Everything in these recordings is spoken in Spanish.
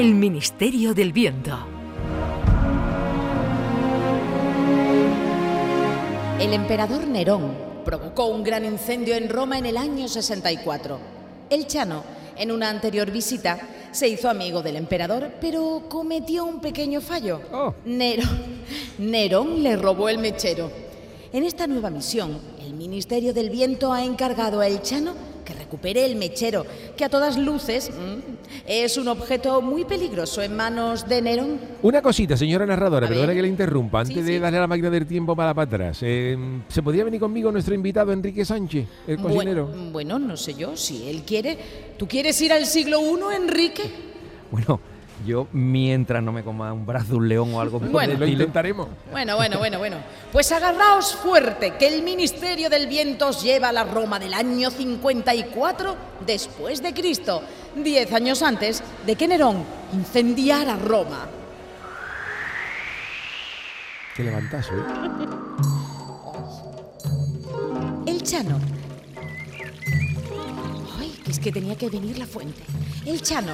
El Ministerio del Viento. El emperador Nerón provocó un gran incendio en Roma en el año 64. El Chano, en una anterior visita, se hizo amigo del emperador, pero cometió un pequeño fallo. Oh. Nerón, Nerón le robó el mechero. En esta nueva misión, el Ministerio del Viento ha encargado a El Chano recupere el mechero, que a todas luces mm, es un objeto muy peligroso en manos de Nerón. Una cosita, señora narradora, perdona que le interrumpa, antes Sí, de sí. darle a la máquina del tiempo para, para atrás. Eh, ¿Se podría venir conmigo nuestro invitado Enrique Sánchez, el cocinero? Bueno, bueno, no sé yo, si él quiere. ¿Tú quieres ir al siglo I, Enrique? Bueno, yo mientras no me coma un brazo de un león o algo Bueno. el Lo intentaremos. Bueno, bueno, bueno, bueno. Pues agarraos fuerte, que el Ministerio del Viento os lleva a la Roma del año 54 después de Cristo, diez años antes de que Nerón incendiara Roma. Qué levantazo, ¿eh? El Chano. Ay, que es que tenía que venir la fuente. El Chano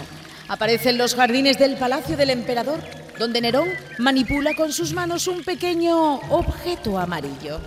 aparece en los jardines del palacio del emperador, donde Nerón manipula con sus manos un pequeño objeto amarillo.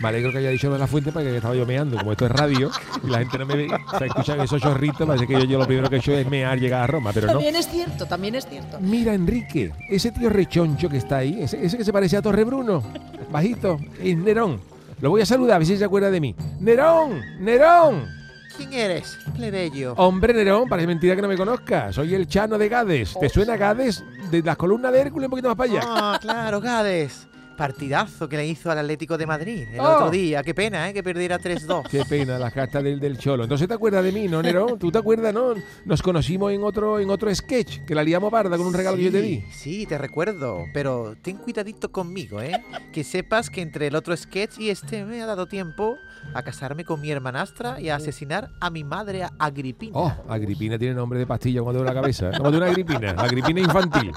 Me alegro que haya dicho de la fuente para que estaba yo meando. Como esto es radio y la gente no me ve, escuchan esos chorritos, parece que yo, yo lo primero que he hecho es mear, llegar a Roma, pero no. También es cierto, también es cierto. Mira, Enrique, ese tío rechoncho que está ahí, ese, ese que se parece a Torre Bruno, bajito, es Nerón. Lo voy a saludar, a ver si se acuerda de mí. ¡Nerón! ¡Nerón! ¿Quién eres, plebeyo? Hombre, Nerón, parece mentira que no me conozcas. Soy el Chano de Gades. ¿Te suena Gades? De las columnas de Hércules un poquito más para allá. Ah, claro, Gades. Partidazo que le hizo al Atlético de Madrid el Oh. otro día. Qué pena, ¿eh? Que perdiera 3-2. Qué pena, las cartas del, del Cholo. Entonces te acuerdas de mí, ¿no, Nerón? ¿Tú te acuerdas, no? Nos conocimos en otro, en otro sketch, que la liamos parda con un regalo que yo te di. Sí, te recuerdo. Pero ten cuidadito conmigo, ¿eh? Que sepas que entre el otro sketch y este me ha dado tiempo a casarme con mi hermanastra y a asesinar a mi madre a Agripina. Oh, Agripina tiene nombre de pastilla cuando duele la cabeza. ¿eh? Como de una Agripina, Agripina infantil.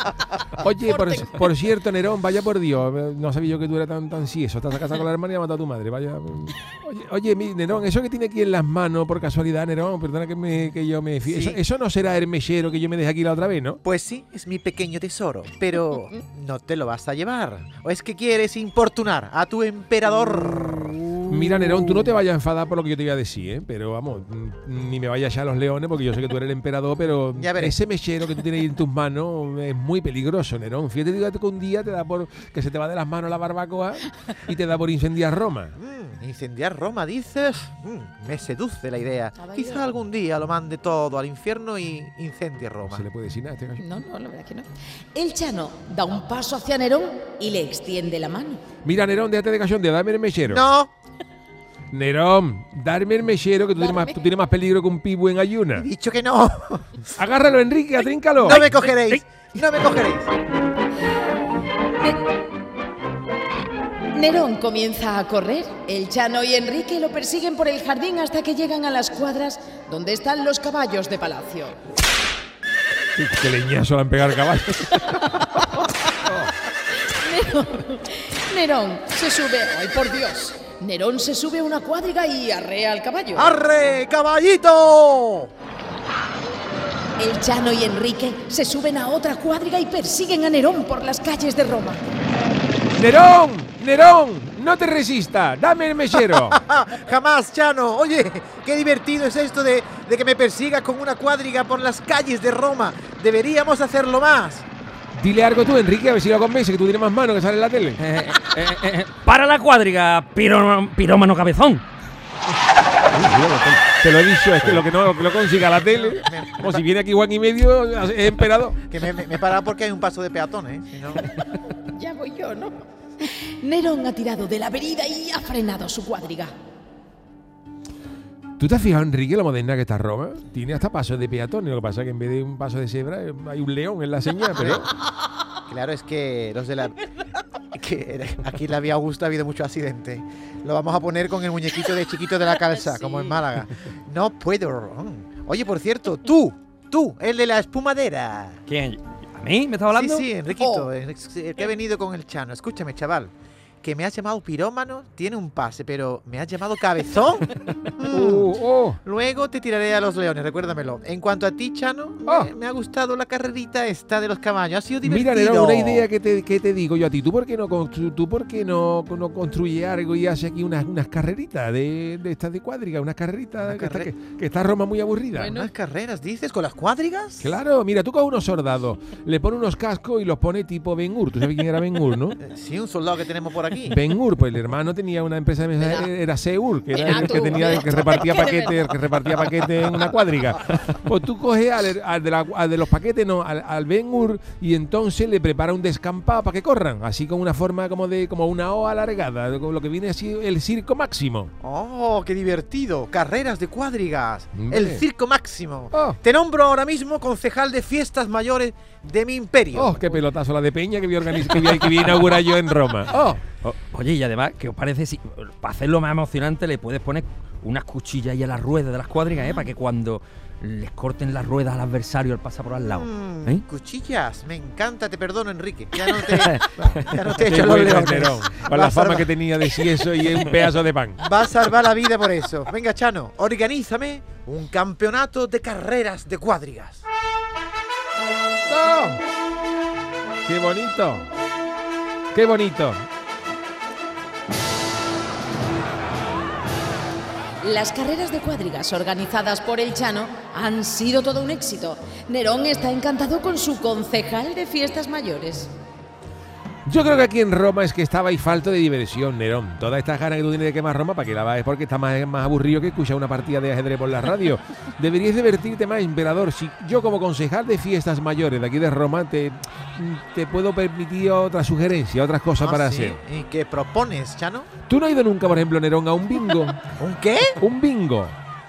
Oye, por, por cierto, Nerón, vaya por Dios, eh, no sabía yo que tú eras tan, tan si eso. Estás casado con la hermana y ha matado a tu madre. Vaya. Oye, oye, mi Nerón, eso que tiene aquí en las manos, por casualidad, Nerón, perdona que, me, que yo me. Sí. Eso, eso no será el mechero que yo me dejé aquí la otra vez, ¿no? Pues sí, es mi pequeño tesoro, pero no te lo vas a llevar. ¿O es que quieres importunar a tu emperador? Mira, Nerón, tú no te vayas a enfadar por lo que yo te iba a decir, ¿eh? Pero vamos, mm, ni me vayas a echar los leones porque yo sé que tú eres el emperador, pero Ya ese mechero que tú tienes ahí en tus manos es muy peligroso, Nerón. Fíjate que un día te da por que se te va de las manos la barbacoa y te da por incendiar Roma. Mm, incendiar Roma, dices. Mm, me seduce la idea. Caballero. Quizá algún día lo mande todo al infierno y incendie Roma. Se le puede decir nada a este. No, no, la verdad que no. El Chano da un paso hacia Nerón y le extiende la mano. Mira, Nerón, déjate de cachondeo, dame el mechero. No, Nerón, darme el mechero que tú tienes, más, tú tienes más peligro que un pibu en he ayuna. dicho que no. Agárralo, Enrique, atríncalo. No me cogeréis. No me cogeréis. Nerón comienza a correr. El Chano y Enrique lo persiguen por el jardín hasta que llegan a las cuadras donde están los caballos de palacio. Qué leñazo le han pegado al caballo. Nerón se sube. ¡Ay, por Dios! Nerón se sube a una cuadriga y arrea al caballo. ¡Arre, caballito! El Chano y Enrique se suben a otra cuadriga y persiguen a Nerón por las calles de Roma. Nerón, Nerón, no te resista, dame el mechero. ¡Ah, jamás, Chano! Oye, qué divertido es esto de, de que me persigas con una cuadriga por las calles de Roma. Deberíamos hacerlo más. Dile algo tú, Enrique, a ver si lo convence, que tú tienes más mano que sale en la tele. Eh, eh, eh, eh, para la cuadriga, piró- pirómano cabezón. Te lo he dicho, es que lo que no, lo consiga la tele, como si viene aquí Juan y medio, es emperador. Que me, me, me he parado porque hay un paso de peatones. ¿eh? Si no- Ya voy yo, ¿no? Nerón ha tirado de la verida y ha frenado su cuadriga. ¿Tú te has fijado, Enrique, lo moderna que está Roma? Tiene hasta pasos de peatones, lo que pasa es que en vez de un paso de cebra eh, hay un león en la señal, pero... Claro, es que los de la. Que aquí en la Vía Augusta ha habido mucho accidente. Lo vamos a poner con el muñequito de chiquito de la calza, como en Málaga. No puedo. Oye, por cierto, tú, tú, el de la espumadera. ¿Quién? ¿A mí? ¿Me estás hablando? Sí, sí, Enriquito, Oh. el, el que ha venido con el Chano. Escúchame, chaval. Que me has llamado pirómano tiene un pase, pero ¿me has llamado cabezón? Uh, oh. Luego te tiraré a los leones, recuérdamelo. En cuanto a ti, Chano, Oh. me, me ha gustado la carrerita esta de los caballos. Ha sido divertido. Mira, Nerón, una idea que te, que te digo yo a ti. ¿Tú por qué no, constru- tú por qué no, no construyes algo y haces aquí unas, unas carreritas de, de estas de cuadriga? Unas carreritas Una que, está, carre- que, que está Roma muy aburrida. Bueno. ¿Unas carreras, dices, con las cuadrigas? Claro, mira, tú coges unos soldados, le pones unos cascos y los pone tipo Ben Hur. ¿Tú sabes quién era Ben Hur, no? Eh, Sí, un soldado que tenemos por aquí. Ben Hur, pues el hermano tenía una empresa de mensajería, Verá. era Seur, que era el que tenía el que repartía paquetes, el que repartía paquetes en una cuadriga. Pues tú coges al, al de, la- al de los paquetes, no, al, al Ben Hur, y entonces le prepara un descampado para que corran, así con una forma como de como una O alargada, como lo que viene así el circo máximo. ¡Oh, qué divertido! Carreras de cuadrigas. El circo máximo. Oh. Te nombro ahora mismo concejal de fiestas mayores de mi imperio. Oh, qué pelotazo la de Peña que voy a organizar, que voy a, que voy a inaugurar yo en Roma. Oh, O- Oye, y además, ¿qué os parece si para hacerlo más emocionante le puedes poner unas cuchillas ahí a las ruedas de las cuadrigas, ¿eh? Para que cuando les corten las ruedas al adversario al pasar por al lado. Mm, ¿eh? Cuchillas, me encanta, te perdono, Enrique. Ya no te, ya no te qué echo los leones. Con la a fama que tenía de si eso y un pedazo de pan. Va a salvar la vida por eso. Venga, Chano, organízame un campeonato de carreras de cuadrigas. ¡Oh! ¡Qué bonito! ¡Qué bonito! Las carreras de cuadrigas organizadas por el Chano han sido todo un éxito. Nerón está encantado con su concejal de fiestas mayores. Yo creo que aquí en Roma es que estaba ahí falto de diversión, Nerón. Toda esta gana que tú tienes de quemar Roma, ¿para que la vas? Es porque está más, más aburrido que escuchar una partida de ajedrez por la radio. Deberías divertirte más, emperador. Si yo como concejal de fiestas mayores de aquí de Roma te, te puedo permitir otra sugerencia, otras cosas Ah, para sí. hacer. ¿Y qué propones, Chano? ¿Tú no has ido nunca, por ejemplo, Nerón, a un bingo? ¿Un qué? un bingo.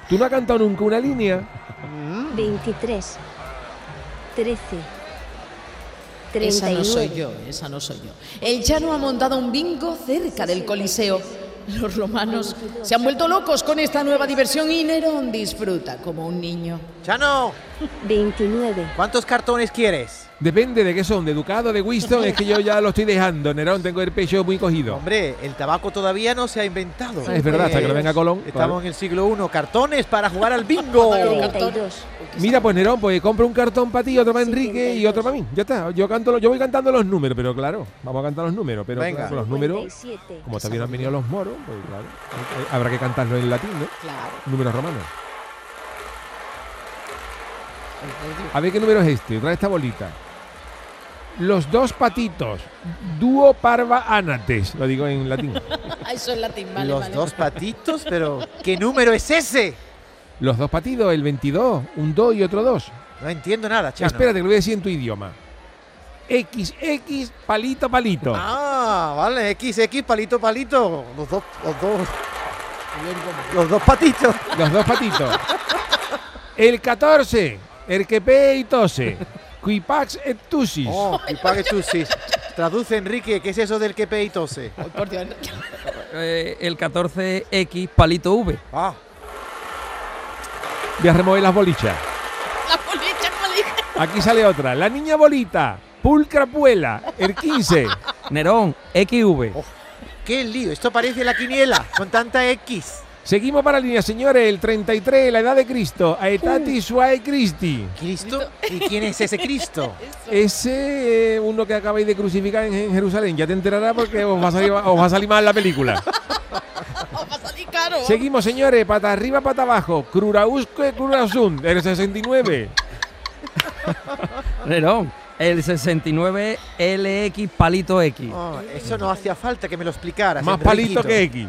¿Tú no has cantado nunca una línea? 23, 13, Esa 39. no soy yo, esa no soy yo. El Chano ha montado un bingo cerca del Coliseo. Los romanos se han vuelto locos con esta nueva diversión y Nerón disfruta como un niño. Chano, 29, ¿cuántos cartones quieres? Depende de qué son, de Ducado, de Winston, es que yo ya lo estoy dejando. Nerón, tengo el pecho muy cogido. Hombre, el tabaco todavía no se ha inventado. Ah, es verdad, hasta que no venga Colón, Estamos claro. en el siglo I. Cartones para jugar al bingo. 32, Mira, pues Nerón, pues compra un cartón para ti, otro para Enrique y otro para mí. Ya está. Yo canto, lo- yo voy cantando los números, pero claro, vamos a cantar los números, pero Venga. claro, los números, 57, como también han venido los moros, pues claro, hay- hay- habrá que cantarlo en latín, ¿no? Claro. Números romanos. A ver qué número es este, trae esta bolita. Los dos patitos, dúo parva anates, lo digo en latín. Ah, Eso es latín, vale, Los vale. dos patitos, pero ¿qué número es ese? Los dos patitos, el 22, un 2 y otro 2. No entiendo nada, Chano. Espérate, que lo voy a decir en tu idioma. XX, palito, palito. Ah, vale, XX, palito, palito. Los dos, los dos. Los dos patitos. Los dos patitos. El 14, el que pe y tose. Quipax et tusis. Oh, pague tú sí. Traduce, Enrique, ¿qué es eso del que pe y tose? Ay, por Dios. Eh, el 14X palito V. Ah, Voy a remover las bolichas. La policha, policha. Aquí sale otra. La niña bolita. Pulcra puela. El 15. Nerón, XV. qué lío. Esto parece la quiniela con tanta X. Seguimos para la línea, señores. El 33, la edad de Cristo. Aetati suae Christi. ¿Cristo? ¿Y quién es ese Cristo? Ese eh, uno que acabáis de crucificar en, en Jerusalén. Ya te enterarás porque os va a salir, os va a salir mal la película. Oh, va a salir caro. Seguimos, señores. Pata arriba, pata abajo. Crurausque, crurasun. El 69. Nerón, el 69 LX palito X. Oh, eso no hacía falta que me lo explicaras. Más palito que. X.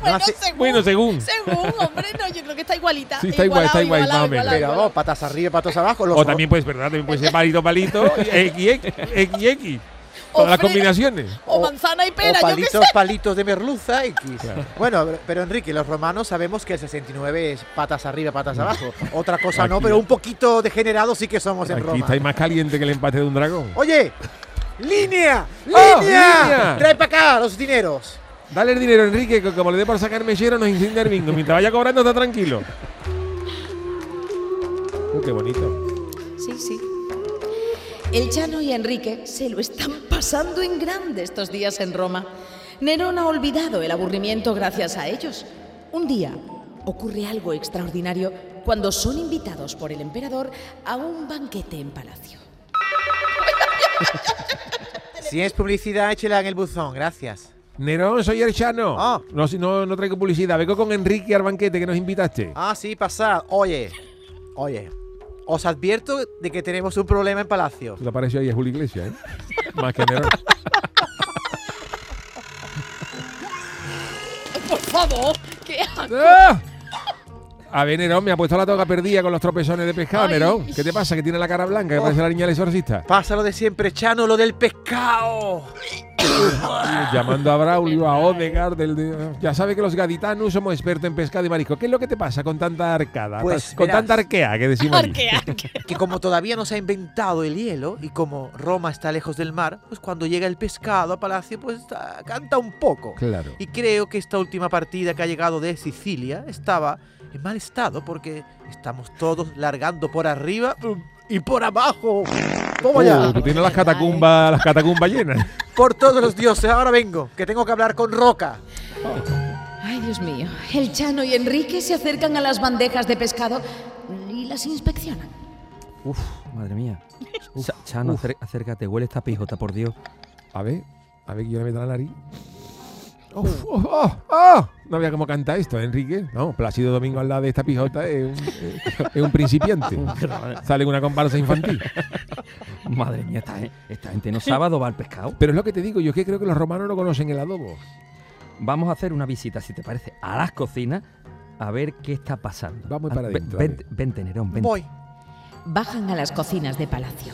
Bueno, hace- según, Bueno, según. Según, hombre, no, yo creo que está igualita. Sí, está igual, está igual, igualado, más o menos. igualado, Pero igualado. patas arriba, patas abajo. Los O también pues verdad, también puede ser palito, palito, X, X, X, X. Todas las combinaciones. O manzana y o pera, yo qué sé. palitos, palitos de merluza X. Claro. Bueno, pero Enrique, los romanos sabemos que el 69 es patas arriba, patas abajo. Otra cosa no, Aquí- pero un poquito degenerados sí que somos en Aquí Roma. estáis más caliente que el empate de un dragón. Oye, línea, ¡Oh, línea. línea! Trae para acá los dineros. Dale el dinero, Enrique, que como le dé por sacar mechero nos incendia el bingo. Mientras vaya cobrando, está tranquilo. Uh, qué bonito. Sí, sí. El Chano y Enrique se lo están pasando en grande estos días en Roma. Nerón ha olvidado el aburrimiento gracias a ellos. Un día ocurre algo extraordinario cuando son invitados por el emperador a un banquete en palacio. Si es publicidad, échela en el buzón, gracias. Nerón, soy el Chano. Ah. No, no, no traigo publicidad. Vengo con Enrique al banquete que nos invitaste. Ah, sí, pasad. Oye, oye, os advierto de que tenemos un problema en Palacio. Te apareció ahí a Julio Iglesias, ¿eh? Más que Nerón. Por favor, ¿qué hago? ¡Ah! A ver, Nerón, me ha puesto la toga perdida con los tropezones de pescado, Ay. Nerón. ¿Qué te pasa? Que tiene la cara blanca, que Oh. parece la niña del exorcista. Pasa lo de siempre, Chano, lo del pescado. Llamando a Braulio, a Odegaard, del de- ya sabe que los gaditanos somos expertos en pescado y marisco. ¿Qué es lo que te pasa con tanta arcada? Pues, con verás. tanta arquea que decimos aquí? Arque, arque. Que como todavía no se ha inventado el hielo y como Roma está lejos del mar, pues cuando llega el pescado a Palacio, pues ah, canta un poco. Claro. Y creo que esta última partida que ha llegado de Sicilia estaba en mal estado porque estamos todos largando por arriba y por abajo. Toma ya. Uh, tú tienes las catacumbas, las catacumbas llenas. Por todos los dioses, ahora vengo, que tengo que hablar con Roca. Ay, Dios mío. El Chano y Enrique se acercan a las bandejas de pescado y las inspeccionan. Uf, madre mía. Cha- Chano, acércate, huele esta pijota, por Dios. A ver, a ver que yo le meto la nariz. Uf, oh, oh, oh. No había cómo canta esto, Enrique. No, Plácido Domingo al lado de esta pijota es un, eh, es un principiante. Sale una comparsa infantil. Madre mía, esta, gen- esta gente no sabe adobar pescado. Pero es lo que te digo, yo es que creo que los romanos no conocen el adobo. Vamos a hacer una visita, si te parece, a las cocinas a ver qué está pasando. Vamos para ven- adentro, Vente, vente, Nerón, vente. Voy. Bajan a las cocinas de palacio.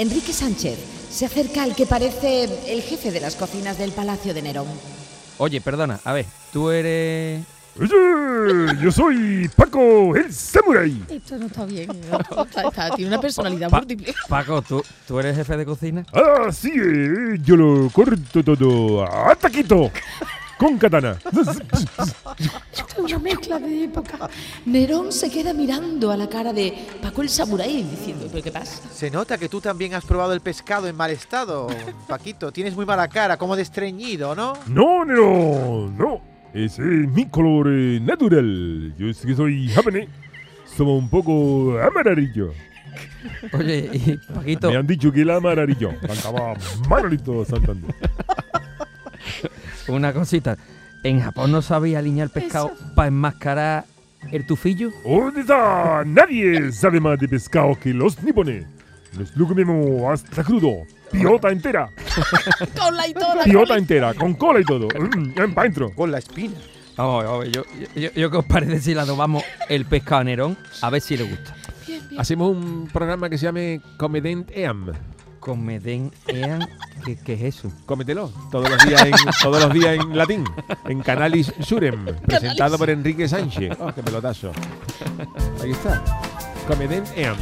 Enrique Sánchez se acerca al que parece el jefe de las cocinas del palacio de Nerón. Oye, perdona, a ver, tú eres... Oye, yo soy Paco, el samurai. Esto no está bien. tiene una personalidad Pa- múltiple. Paco, ¿tú, ¿tú eres jefe de cocina? Ah, sí, eh, yo lo corto todo a taquito. Con katana. Esto es una mezcla de época. Nerón se queda mirando a la cara de Paco el Samurái diciendo, ¿pero qué pasa? Se nota que tú también has probado el pescado en mal estado, Paquito. Tienes muy mala cara, como de estreñido, ¿no? No, no, no. Ese es mi color eh, natural. Yo es que soy japonés. Somos un poco amarillo. Oye, y Paquito, Me han dicho que el amarillo. Cantaba Manolito Santander. Una cosita. ¿En Japón no sabía alinear el pescado para enmascarar el tufillo? ¿Dónde está? Nadie sabe más de pescado que los nipones. Nos lo comemos hasta crudo. Piota entera. Con la y toda. Piota entera, con cola y todo. Mm, pa' dentro. Con la espina. Vamos, vamos, yo, yo, yo, ¿qué os parece si le adobamos el pescado a Nerón? A ver si le gusta. Hacemos un programa que se llame Comedent Eam. Comeden ean, ¿qué, qué es eso? Cómetelo todos los días en, todos los días en latín, en Canalis Surem, presentado por Enrique Sánchez. Oh, qué pelotazo. Ahí está. Comedent Eam,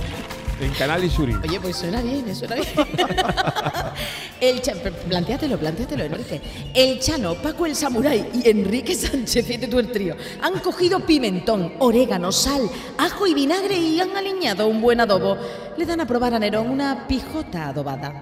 en Canalis Surem. Oye, pues suena bien, eh, suena bien. El plantéatelo, plantéatelo, Enrique. El Chano, Paco el Samurái y Enrique Sánchez, fíjate tú el trío, han cogido pimentón, orégano, sal, ajo y vinagre y han aliñado un buen adobo. Le dan a probar a Nerón una pijota adobada.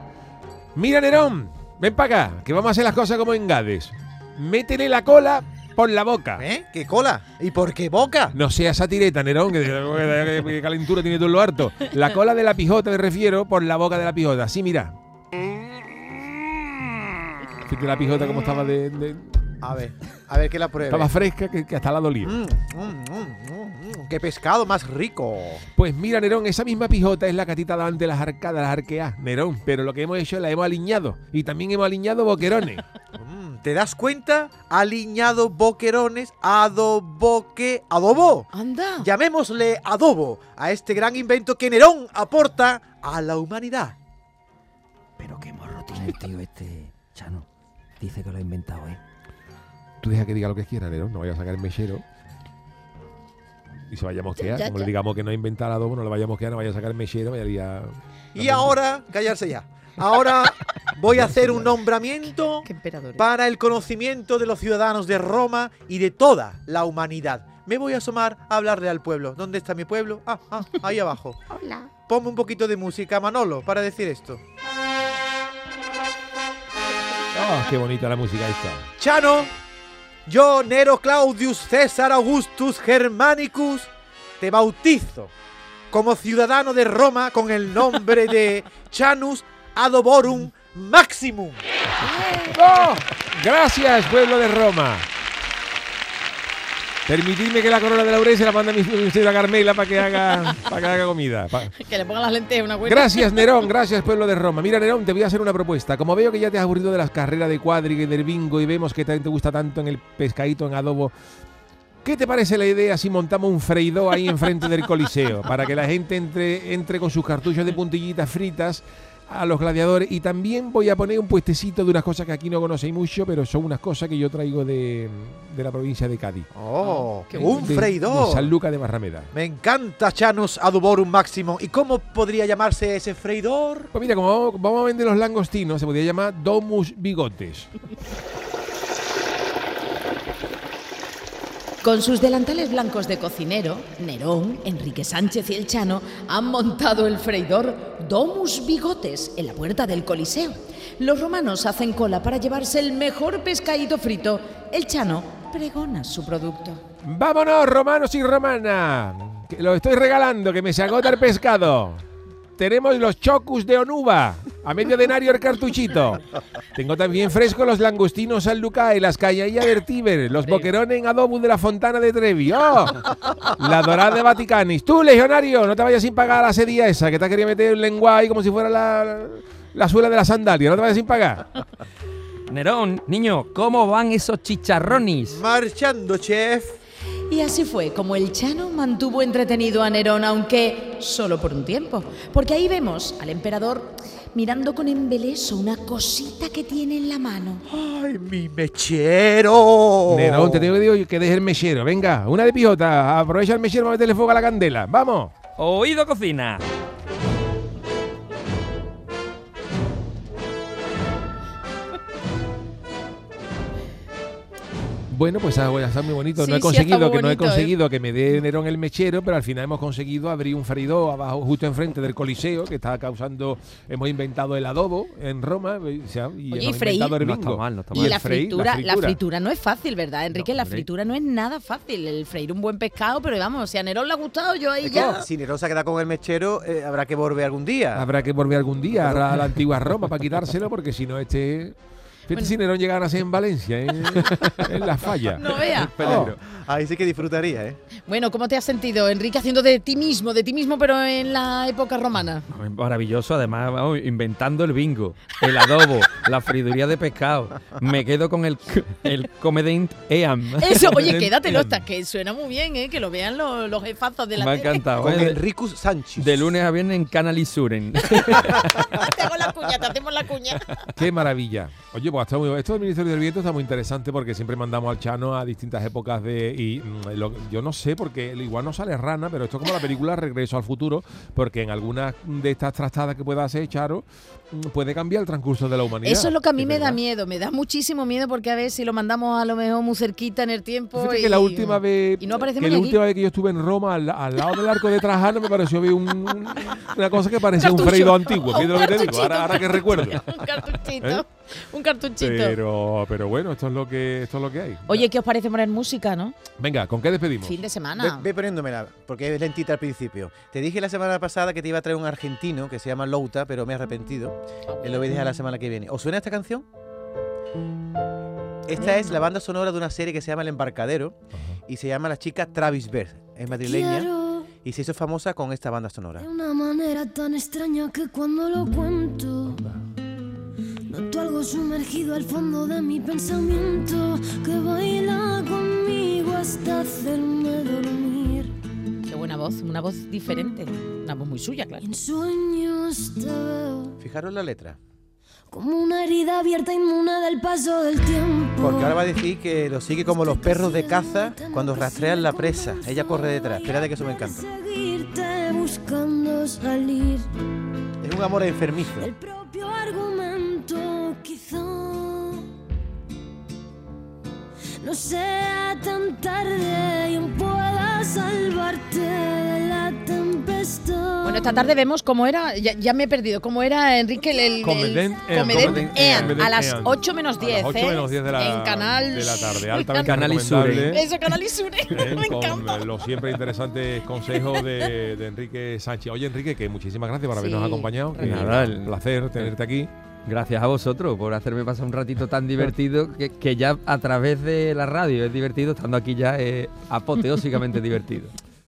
Mira, Nerón, ven para acá, que vamos a hacer las cosas como en Gades. Métele la cola por la boca. ¿Eh? ¿Qué cola? ¿Y por qué boca? No seas satireta, Nerón, que, que- que calentura tiene todo lo harto. La cola de la pijota me refiero por la boca de la pijota. Sí, mira. Fíjate la pijota como estaba de, de- A ver, a ver que la pruebe. estaba fresca que, que hasta la dolía. Mm, mm, mm, mm, mm, ¡Qué pescado más rico! Pues mira, Nerón, esa misma pijota es la catita delante de las arcadas, las arqueas, Nerón. Pero lo que hemos hecho la hemos aliñado. Y también hemos aliñado boquerones. ¿Te das cuenta? Aliñado boquerones, adoboque, adobo. ¡Anda! Llamémosle adobo a este gran invento que Nerón aporta a la humanidad. Pero qué morro tiene el tío este, Chano. Dice que lo ha inventado, ¿eh? Tú deja que diga lo que quiera, Nerón. No vaya a sacar el mechero. Y se vaya a mosquear. Ya, ya, Como ya. le digamos que no ha inventado el adobo, no le vaya a mosquear, no vaya a sacar el mechero, vaya a liar- Y ahora, callarse ya. Ahora voy a hacer un nombramiento para el conocimiento de los ciudadanos de Roma y de toda la humanidad. Me voy a asomar a hablarle al pueblo. ¿Dónde está mi pueblo? Ah, ah, ahí abajo. Hola. ponme un poquito de música, Manolo, para decir esto. Ah, qué bonita la música esta. Chano, yo, Nero Claudius César Augustus Germanicus, te bautizo como ciudadano de Roma con el nombre de Chanus Adoborum Maximum. ¡Oh! Gracias, pueblo de Roma. Permitidme que la corona de laurel se la mande a mi, señora Carmela para que haga, para que haga comida. Pa- Que le pongan las lentejas una cuenta. Gracias, Nerón, gracias, pueblo de Roma. Mira, Nerón, te voy a hacer una propuesta. Como veo que ya te has aburrido de las carreras de cuadriga y del bingo y vemos que también te gusta tanto en el pescadito en adobo, ¿qué te parece la idea si montamos un freidor ahí enfrente del Coliseo? Para que la gente entre, entre con sus cartuchos de puntillitas fritas a los gladiadores. Y también voy a poner un puestecito de unas cosas que aquí no conocéis mucho, pero son unas cosas que yo traigo de, de la provincia de Cádiz. Oh, qué un De- freidor. De San Lucas de Barrameda. Me encanta Chanus Adoborum Maximum. ¿Y cómo podría llamarse ese freidor? Pues mira, como vamos- vamos a vender los langostinos, se podría llamar Domus Bigotes. Con sus delantales blancos de cocinero, Nerón, Enrique Sánchez y el Chano han montado el freidor Domus Bigotes en la puerta del Coliseo. Los romanos hacen cola para llevarse el mejor pescadito frito. El Chano pregona su producto. ¡Vámonos, romanos y romanas! Que lo estoy regalando, que me se agota el pescado. Tenemos los chocus de Onuba, a medio denario el cartuchito. Tengo también fresco los langostinos San Lucas y las cañaillas del Tíber, los boquerones en adobo de la Fontana de Trevi. ¡Oh! La dorada de Vaticanis. Tú, legionario, no te vayas sin pagar la sedía esa, que te ha querido meter el lengua ahí como si fuera la, la suela de la sandalia. No te vayas sin pagar. Nerón, niño, ¿cómo van esos chicharrones? Marchando, chef. Y así fue como el Chano mantuvo entretenido a Nerón, aunque solo por un tiempo. Porque ahí vemos al emperador mirando con embeleso una cosita que tiene en la mano. ¡Ay, mi mechero! Nerón, te tengo que decir que deje el mechero. Venga, una de pijota. Aprovecha el mechero para meterle fuego a la candela. ¡Vamos! Oído cocina. Bueno, pues ah, bueno, está muy bonito. Sí, no he sí, está conseguido que no he ¿eh? conseguido que me dé Nerón el mechero, pero al final hemos conseguido abrir un freidor abajo, justo enfrente del Coliseo, que está causando. Hemos inventado el adobo en Roma y, o sea, y Oye, y hemos freír. inventado el No bingo. está mal, no está Y, mal. el la, freír, fritura, la fritura no es fácil, ¿verdad, Enrique? No, la fritura no es nada fácil. El freír un buen pescado, pero vamos, si a Nerón le ha gustado, yo ahí Es que ya. Si Nerón se queda con el mechero, eh, habrá que volver algún día. Habrá que volver algún día a la, a la antigua Roma para quitárselo, porque si no, este. Fíjate Bueno. si Nerón llegara a nacer en Valencia, en, en la falla. No vea. Oh. Ahí sí que disfrutaría, ¿eh? Bueno, ¿cómo te has sentido, Enrique, haciendo de ti mismo, de ti mismo, pero en la época romana? Maravilloso, además, vamos, inventando el bingo, el adobo, la friduría de pescado. Me quedo con el, el Comedent EAM. Eso, oye, quédatelo, hasta que suena muy bien, ¿eh? Que lo vean los, los jefazos de la Me ha encantado. Con ¿eh? De, Enricus Sánchez. de lunes a viernes en Canal Isuren. Te hago la cuña, te hacemos la cuña. Qué maravilla. Oye, pues está muy, esto del Ministerio del Viento está muy interesante porque siempre mandamos al Chano a distintas épocas de. Y mm, lo- yo no sé, porque igual no sale rana, pero esto es como la película Regreso al Futuro, porque en algunas de estas trastadas que pueda hacer Charo, mm, puede cambiar el transcurso de la humanidad. Eso es lo que a mí me da miedo, me da muchísimo miedo porque a ver si lo mandamos a lo mejor muy cerquita en el tiempo. Fíjate y, que la última vez y no que la aquí. última vez que yo estuve en Roma al, al lado del arco de Trajano me pareció ver un- un- una cosa que parecía un freído antiguo fíjate lo que te digo cartuchito. ahora, ahora que recuerdo un cartuchito, ¿Eh? un cartuchito. pero pero bueno esto es lo que esto es lo que hay Oye, ¿qué os parece poner música, no? venga con qué despedimos Fin de Ve, semana. ve poniéndomela, porque es lentita al principio. Te dije la semana pasada que te iba a traer un argentino que se llama Louta, pero me he arrepentido. Eh, Lo voy a dejar la semana que viene. ¿Os suena esta canción? Esta es la banda sonora de una serie que se llama El Embarcadero y se llama La chica Travis Bert. Es madrileña Quiero y se hizo famosa con esta banda sonora. de una manera tan extraña que cuando lo cuento algo sumergido al fondo de mi pensamiento que baila conmigo hasta hacerme dormir. Qué buena voz, una voz diferente. Una voz muy suya, claro. En sueños te veo Fijaros la letra. como una herida abierta inmune del paso del tiempo. Porque ahora va a decir que lo sigue como los perros de caza cuando rastrean la presa. Ella corre detrás. Espérate que eso me encanta. Seguirte buscando salir. Es un amor enfermizo. El propio no sea tan tarde y pueda salvarte de la tempestad. Bueno, esta tarde vemos cómo era, ya, ya me he perdido, cómo era Enrique el, el, el Comedent Ean, Comedent Comedent Ean, Ean, a las Ean. 8 menos 10, A las 8 ¿eh? menos 10 de la, en Canal de la tarde. Sur. Altamente Canal Isure. Eso, Canal Isure, ¿eh? me con encanta. eh, los siempre interesantes consejos de, de Enrique Sánchez. Oye, Enrique, que muchísimas gracias por habernos Sí, acompañado. Nada, un placer tenerte aquí. Gracias a vosotros por hacerme pasar un ratito tan divertido que, que ya a través de la radio es divertido, estando aquí ya es apoteósicamente divertido.